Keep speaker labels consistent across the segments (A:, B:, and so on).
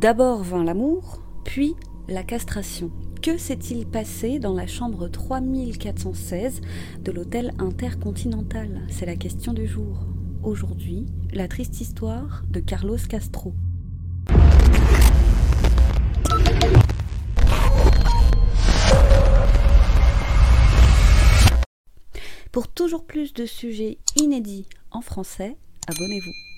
A: D'abord vint l'amour, puis la castration. Que s'est-il passé dans la chambre 3416 de l'hôtel intercontinental? C'est la question du jour. Aujourd'hui, la triste histoire de Carlos Castro. Pour toujours plus de sujets inédits en français, abonnez-vous.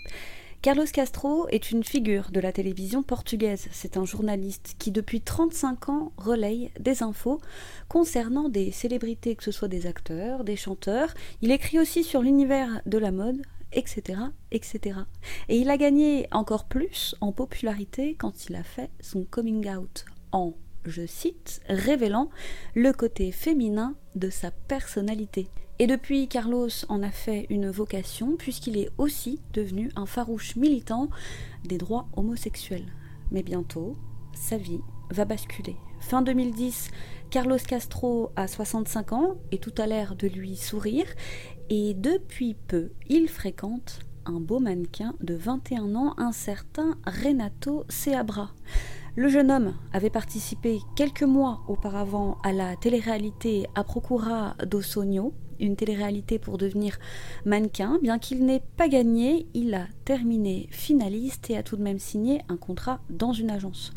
A: Carlos Castro est une figure de la télévision portugaise. C'est un journaliste qui, depuis 35 ans, relaye des infos concernant des célébrités, que ce soit des acteurs, des chanteurs. Il écrit aussi sur l'univers de la mode, etc., etc. Et il a gagné encore plus en popularité quand il a fait son coming out en, je cite, révélant le côté féminin de sa personnalité. Et depuis, Carlos en a fait une vocation puisqu'il est aussi devenu un farouche militant des droits homosexuels. Mais bientôt, sa vie va basculer. Fin 2010, Carlos Castro a 65 ans et tout a l'air de lui sourire. Et depuis peu, il fréquente un beau mannequin de 21 ans, un certain Renato Seabra. Le jeune homme avait participé quelques mois auparavant à la télé-réalité Procura do Sonho, une télé-réalité pour devenir mannequin. Bien qu'il n'ait pas gagné, il a terminé finaliste et a tout de même signé un contrat dans une agence.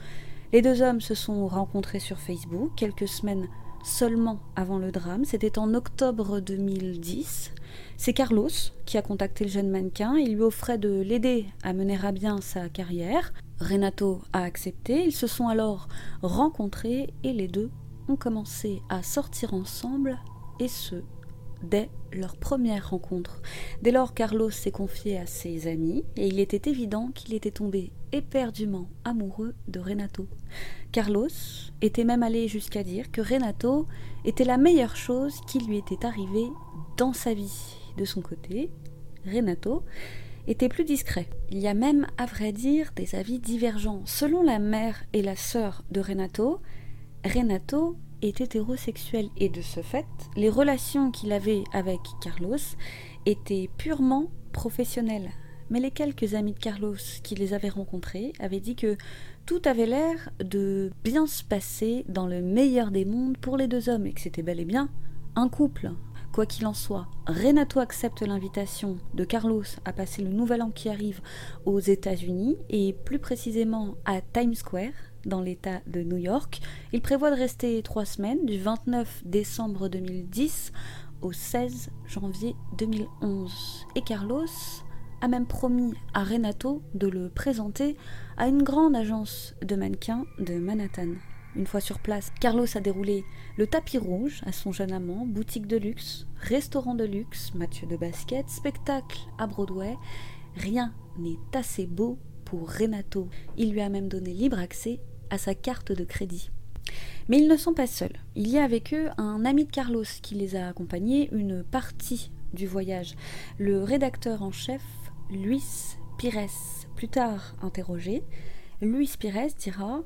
A: Les deux hommes se sont rencontrés sur Facebook quelques semaines seulement avant le drame. C'était en octobre 2010. C'est Carlos qui a contacté le jeune mannequin. Il lui offrait de l'aider à mener à bien sa carrière. Renato a accepté. Ils se sont alors rencontrés et les deux ont commencé à sortir ensemble et ce dès leur première rencontre. Dès lors, Carlos s'est confié à ses amis et il était évident qu'il était tombé éperdument amoureux de Renato. Carlos était même allé jusqu'à dire que Renato était la meilleure chose qui lui était arrivée dans sa vie. De son côté, Renato était plus discret. Il y a même, à vrai dire, des avis divergents. Selon la mère et la sœur de Renato, Renato est hétérosexuel et de ce fait, les relations qu'il avait avec Carlos étaient purement professionnelles. Mais les quelques amis de Carlos qui les avaient rencontrés avaient dit que tout avait l'air de bien se passer dans le meilleur des mondes pour les deux hommes et que c'était bel et bien un couple. Quoi qu'il en soit, Renato accepte l'invitation de Carlos à passer le nouvel an qui arrive aux États-Unis et plus précisément à Times Square, dans l'État de New York. Il prévoit de rester trois semaines, du 29 décembre 2010 au 16 janvier 2011. Et Carlos a même promis à Renato de le présenter à une grande agence de mannequins de Manhattan. Une fois sur place, Carlos a déroulé le tapis rouge à son jeune amant, boutique de luxe, restaurant de luxe, match de basket, spectacle à Broadway. Rien n'est assez beau Renato. Il lui a même donné libre accès à sa carte de crédit. Mais ils ne sont pas seuls. Il y a avec eux un ami de Carlos qui les a accompagnés une partie du voyage. Le rédacteur en chef, Luis Pires, plus tard interrogé, Luis Pires dira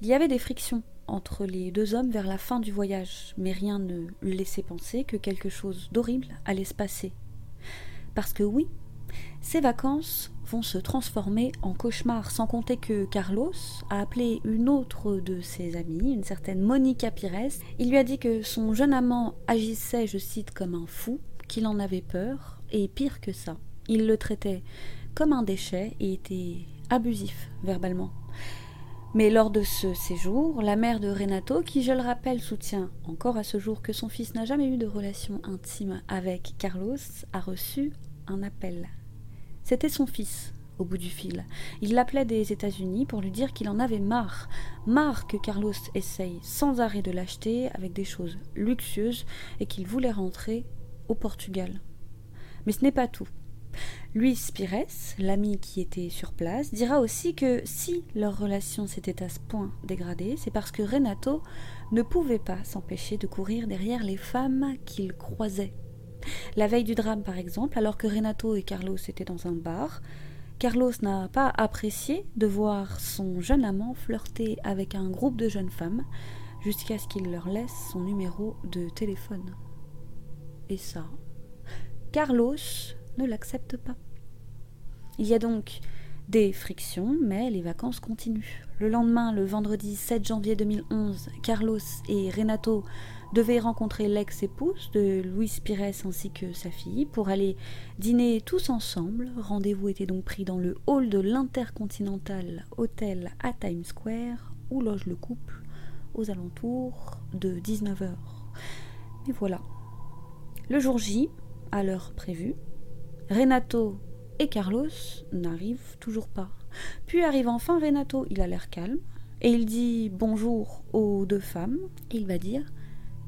A: Il y avait des frictions entre les deux hommes vers la fin du voyage, mais rien ne laissait penser que quelque chose d'horrible allait se passer. Parce que oui, ces vacances vont se transformer en cauchemar, sans compter que Carlos a appelé une autre de ses amies, une certaine Monica Pires. Il lui a dit que son jeune amant agissait, je cite, comme un fou, qu'il en avait peur, et pire que ça, il le traitait comme un déchet et était abusif verbalement. Mais lors de ce séjour, la mère de Renato, qui je le rappelle soutient encore à ce jour que son fils n'a jamais eu de relation intime avec Carlos, a reçu un appel c'était son fils, au bout du fil. Il l'appelait des États-Unis pour lui dire qu'il en avait marre. Marre que Carlos essaye sans arrêt de l'acheter avec des choses luxueuses et qu'il voulait rentrer au Portugal. Mais ce n'est pas tout. Luis Pires, l'ami qui était sur place, dira aussi que si leur relation s'était à ce point dégradée, c'est parce que Renato ne pouvait pas s'empêcher de courir derrière les femmes qu'il croisait la veille du drame, par exemple, alors que Renato et Carlos étaient dans un bar, Carlos n'a pas apprécié de voir son jeune amant flirter avec un groupe de jeunes femmes jusqu'à ce qu'il leur laisse son numéro de téléphone. Et ça, Carlos ne l'accepte pas. Il y a donc Des frictions, mais les vacances continuent. Le lendemain, le vendredi 7 janvier 2011, Carlos et Renato devaient rencontrer l'ex-épouse de Luis Pires ainsi que sa fille pour aller dîner tous ensemble. Rendez-vous était donc pris dans le hall de l'Intercontinental Hotel à Times Square où loge le couple aux alentours de 19h. Et voilà. Le jour J, à l'heure prévue, Renato et Carlos n'arrivent toujours pas. Puis arrive enfin Renato, il a l'air calme, et il dit bonjour aux deux femmes. Il va dire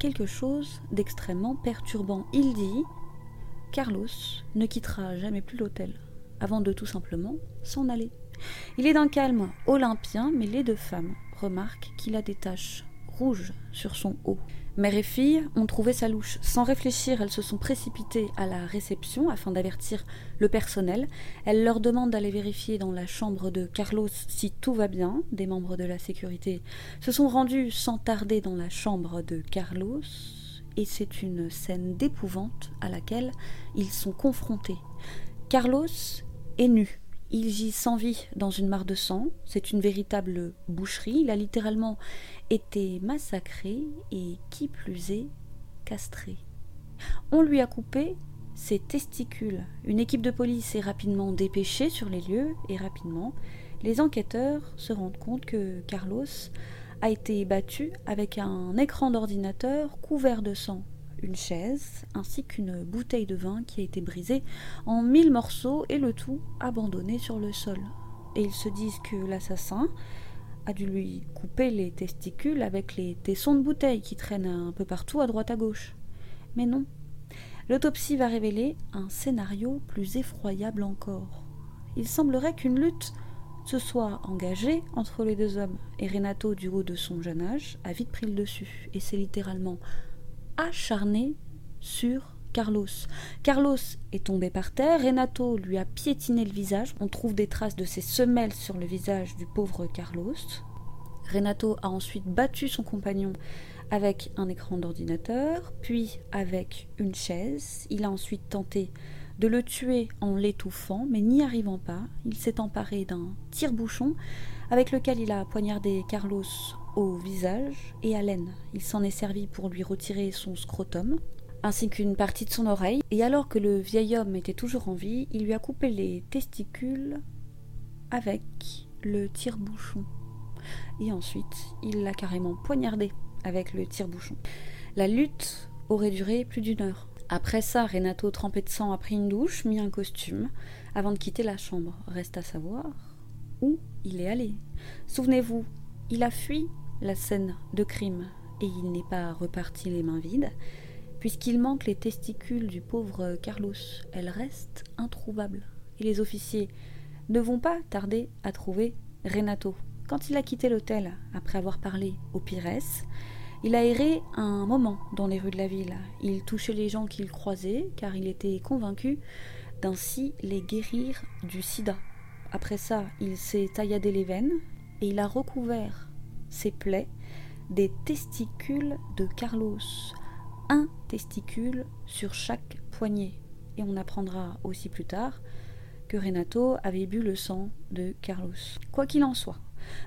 A: quelque chose d'extrêmement perturbant. Il dit Carlos ne quittera jamais plus l'hôtel, avant de tout simplement s'en aller. Il est d'un calme olympien, mais les deux femmes remarquent qu'il a des taches rouges sur son haut. Mère et fille ont trouvé sa louche. Sans réfléchir, elles se sont précipitées à la réception afin d'avertir le personnel. Elles leur demandent d'aller vérifier dans la chambre de Carlos si tout va bien. Des membres de la sécurité se sont rendus sans tarder dans la chambre de Carlos et c'est une scène d'épouvante à laquelle ils sont confrontés. Carlos est nu. Il gît sans vie dans une mare de sang. C'est une véritable boucherie. Il a littéralement été massacré et, qui plus est, castré. On lui a coupé ses testicules. Une équipe de police est rapidement dépêchée sur les lieux et rapidement, les enquêteurs se rendent compte que Carlos a été battu avec un écran d'ordinateur couvert de sang une chaise, ainsi qu'une bouteille de vin qui a été brisée en mille morceaux et le tout abandonné sur le sol. Et ils se disent que l'assassin a dû lui couper les testicules avec les tessons de bouteille qui traînent un peu partout à droite à gauche. Mais non. L'autopsie va révéler un scénario plus effroyable encore. Il semblerait qu'une lutte se soit engagée entre les deux hommes, et Renato, du haut de son jeune âge, a vite pris le dessus, et c'est littéralement acharné sur Carlos. Carlos est tombé par terre, Renato lui a piétiné le visage, on trouve des traces de ses semelles sur le visage du pauvre Carlos. Renato a ensuite battu son compagnon avec un écran d'ordinateur, puis avec une chaise. Il a ensuite tenté de le tuer en l'étouffant, mais n'y arrivant pas, il s'est emparé d'un tire-bouchon avec lequel il a poignardé Carlos au visage et à l'aine. Il s'en est servi pour lui retirer son scrotum, ainsi qu'une partie de son oreille, et alors que le vieil homme était toujours en vie, il lui a coupé les testicules avec le tire-bouchon. Et ensuite, il l'a carrément poignardé avec le tire-bouchon. La lutte aurait duré plus d'une heure. Après ça, Renato, trempé de sang, a pris une douche, mis un costume, avant de quitter la chambre. Reste à savoir où il est allé. Souvenez-vous, il a fui la scène de crime et il n'est pas reparti les mains vides, puisqu'il manque les testicules du pauvre Carlos. Elles restent introuvables. Et les officiers ne vont pas tarder à trouver Renato. Quand il a quitté l'hôtel, après avoir parlé au Pires, il a erré un moment dans les rues de la ville. Il touchait les gens qu'il croisait, car il était convaincu d'ainsi les guérir du sida. Après ça, il s'est tailladé les veines et il a recouvert ses plaies des testicules de Carlos, un testicule sur chaque poignet. Et on apprendra aussi plus tard que Renato avait bu le sang de Carlos. Quoi qu'il en soit,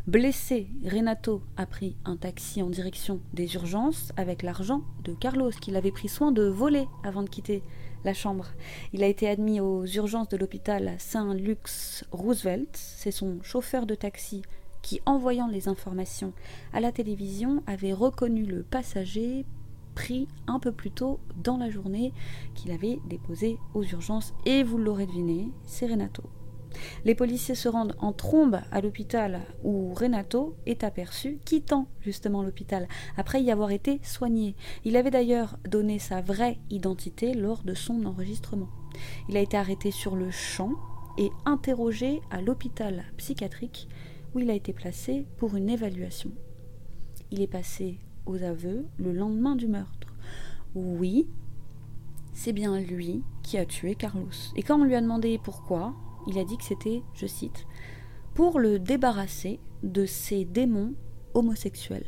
A: blessé, Renato a pris un taxi en direction des urgences avec l'argent de Carlos qu'il avait pris soin de voler avant de quitter la chambre. Il a été admis aux urgences de l'hôpital Saint-Lux Roosevelt. C'est son chauffeur de taxi qui, en voyant les informations à la télévision, avait reconnu le passager pris un peu plus tôt dans la journée qu'il avait déposé aux urgences. Et vous l'aurez deviné, c'est Renato. Les policiers se rendent en trombe à l'hôpital où Renato est aperçu, quittant justement l'hôpital après y avoir été soigné. Il avait d'ailleurs donné sa vraie identité lors de son enregistrement. Il a été arrêté sur le champ et interrogé à l'hôpital psychiatrique où il a été placé pour une évaluation. Il est passé aux aveux le lendemain du meurtre. Oui, c'est bien lui qui a tué Carlos. Et quand on lui a demandé pourquoi, il a dit que c'était, je cite, pour le débarrasser de ses démons homosexuels.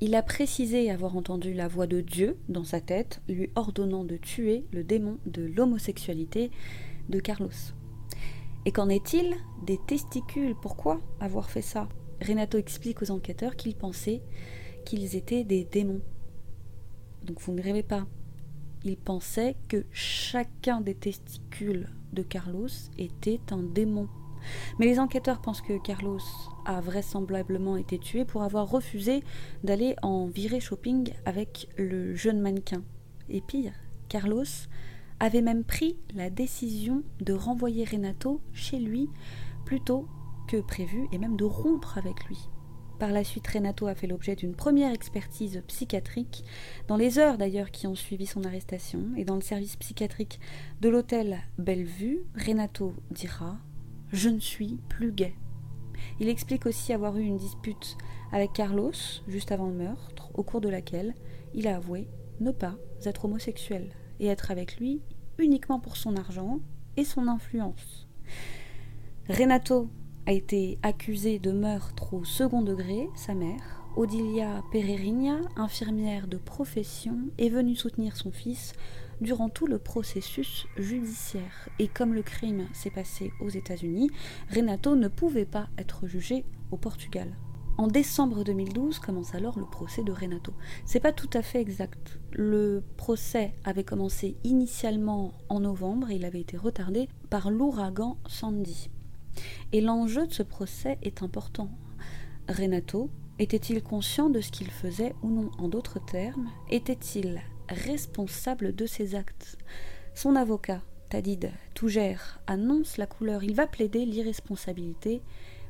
A: Il a précisé avoir entendu la voix de Dieu dans sa tête, lui ordonnant de tuer le démon de l'homosexualité de Carlos. Et qu'en est-il des testicules? Pourquoi avoir fait ça? Renato explique aux enquêteurs qu'il pensait qu'ils étaient des démons. Donc vous ne rêvez pas. Il pensait que chacun des testicules de Carlos était un démon. Mais les enquêteurs pensent que Carlos a vraisemblablement été tué pour avoir refusé d'aller en virée shopping avec le jeune mannequin. Et pire, Carlos avait même pris la décision de renvoyer Renato chez lui plutôt que prévu et même de rompre avec lui. Par la suite, Renato a fait l'objet d'une première expertise psychiatrique, dans les heures d'ailleurs qui ont suivi son arrestation, et dans le service psychiatrique de l'hôtel Bellevue, Renato dira Je ne suis plus gay. Il explique aussi avoir eu une dispute avec Carlos juste avant le meurtre, au cours de laquelle il a avoué ne pas être homosexuel et être avec lui uniquement pour son argent et son influence. Renato a été accusé de meurtre au second degré, sa mère, Odilia Pereira, infirmière de profession, est venue soutenir son fils durant tout le processus judiciaire. Et comme le crime s'est passé aux États-Unis, Renato ne pouvait pas être jugé au Portugal. En décembre 2012 commence alors le procès de Renato. C'est pas tout à fait exact. Le procès avait commencé initialement en novembre et il avait été retardé par l'ouragan Sandy. Et l'enjeu de ce procès est important. Renato était-il conscient de ce qu'il faisait ou non? En d'autres termes, était-il responsable de ses actes? Son avocat, Tadid Tougère, annonce la couleur. Il va plaider l'irresponsabilité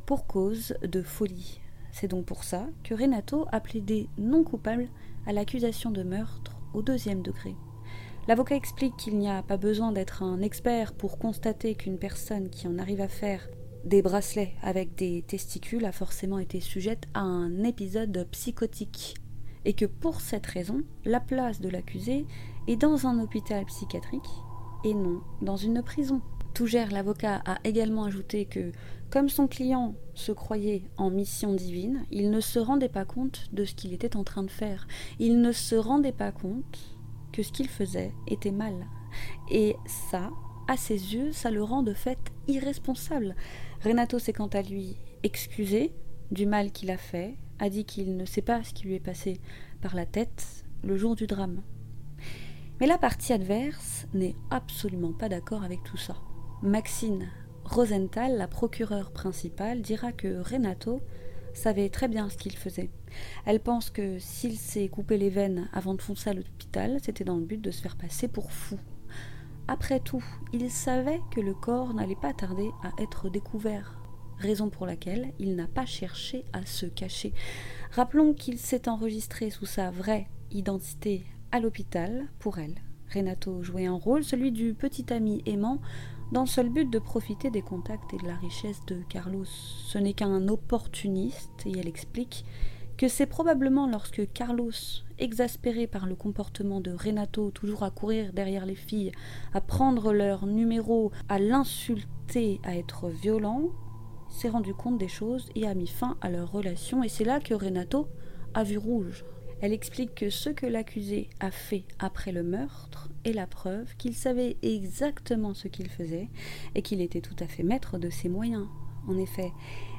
A: pour cause de folie. C'est donc pour ça que Renato a plaidé non coupable à l'accusation de meurtre au deuxième degré. L'avocat explique qu'il n'y a pas besoin d'être un expert pour constater qu'une personne qui en arrive à faire des bracelets avec des testicules a forcément été sujette à un épisode psychotique et que pour cette raison, la place de l'accusé est dans un hôpital psychiatrique et non dans une prison. L'avocat, a également ajouté que, comme son client se croyait en mission divine, il ne se rendait pas compte de ce qu'il était en train de faire. Il ne se rendait pas compte que ce qu'il faisait était mal. Et ça, à ses yeux, ça le rend de fait irresponsable. Renato s'est quant à lui excusé du mal qu'il a fait, a dit qu'il ne sait pas ce qui lui est passé par la tête le jour du drame. Mais la partie adverse n'est absolument pas d'accord avec tout ça. Maxine Rosenthal, la procureure principale, dira que Renato savait très bien ce qu'il faisait. Elle pense que s'il s'est coupé les veines avant de foncer à l'hôpital, c'était dans le but de se faire passer pour fou. Après tout, il savait que le corps n'allait pas tarder à être découvert, raison pour laquelle il n'a pas cherché à se cacher. Rappelons qu'il s'est enregistré sous sa vraie identité à l'hôpital pour elle. Renato jouait un rôle, celui du petit ami aimant, dans le seul but de profiter des contacts et de la richesse de Carlos. Ce n'est qu'un opportuniste, et elle explique que c'est probablement lorsque Carlos, exaspéré par le comportement de Renato, toujours à courir derrière les filles, à prendre leur numéro, à l'insulter, à être violent, s'est rendu compte des choses et a mis fin à leur relation, et c'est là que Renato a vu rouge. Elle explique que ce que l'accusé a fait après le meurtre est la preuve qu'il savait exactement ce qu'il faisait et qu'il était tout à fait maître de ses moyens. En effet,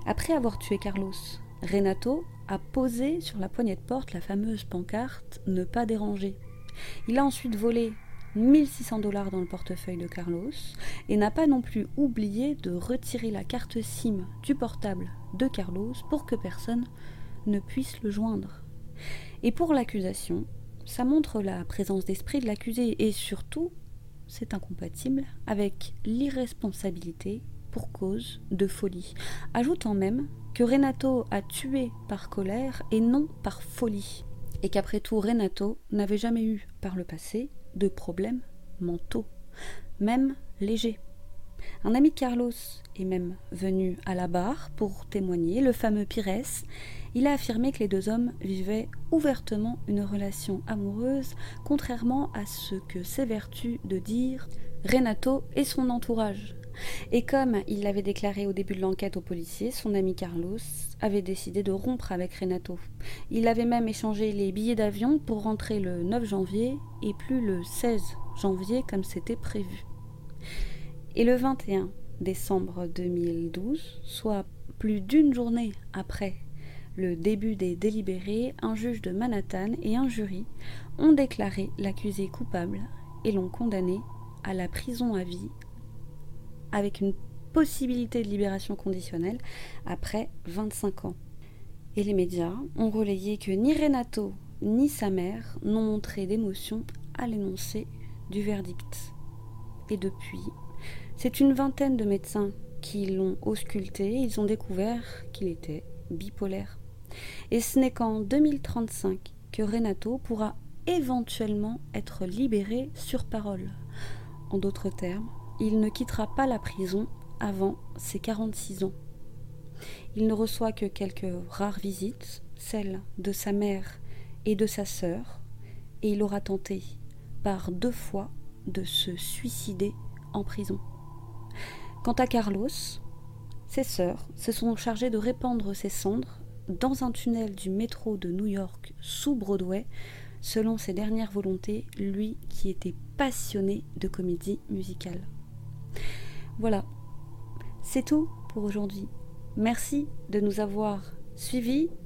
A: après avoir tué Carlos, Renato a posé sur la poignée de porte la fameuse pancarte Ne pas déranger. Il a ensuite volé 1600 dollars dans le portefeuille de Carlos et n'a pas non plus oublié de retirer la carte SIM du portable de Carlos pour que personne ne puisse le joindre. Et pour l'accusation, ça montre la présence d'esprit de l'accusé et surtout, c'est incompatible avec l'irresponsabilité pour cause de folie, ajoutant même que Renato a tué par colère et non par folie, et qu'après tout Renato n'avait jamais eu par le passé de problèmes mentaux, même légers. Un ami de Carlos est même venu à la barre pour témoigner, le fameux Pires. Il a affirmé que les deux hommes vivaient ouvertement une relation amoureuse, contrairement à ce que s'évertue de dire Renato et son entourage. Et comme il l'avait déclaré au début de l'enquête aux policiers, son ami Carlos avait décidé de rompre avec Renato. Il avait même échangé les billets d'avion pour rentrer le 9 janvier et plus le 16 janvier comme c'était prévu. Et le 21 décembre 2012, soit plus d'une journée après le début des délibérés, un juge de Manhattan et un jury ont déclaré l'accusé coupable et l'ont condamné à la prison à vie avec une possibilité de libération conditionnelle après 25 ans. Et les médias ont relayé que ni Renato ni sa mère n'ont montré d'émotion à l'énoncé du verdict. Et depuis, c'est une vingtaine de médecins qui l'ont ausculté, ils ont découvert qu'il était bipolaire. Et ce n'est qu'en 2035 que Renato pourra éventuellement être libéré sur parole. En d'autres termes, il ne quittera pas la prison avant ses 46 ans. Il ne reçoit que quelques rares visites, celles de sa mère et de sa sœur, et il aura tenté par deux fois de se suicider en prison. Quant à Carlos, ses sœurs se sont chargées de répandre ses cendres dans un tunnel du métro de New York sous Broadway, selon ses dernières volontés, lui qui était passionné de comédie musicale. Voilà, c'est tout pour aujourd'hui. Merci de nous avoir suivis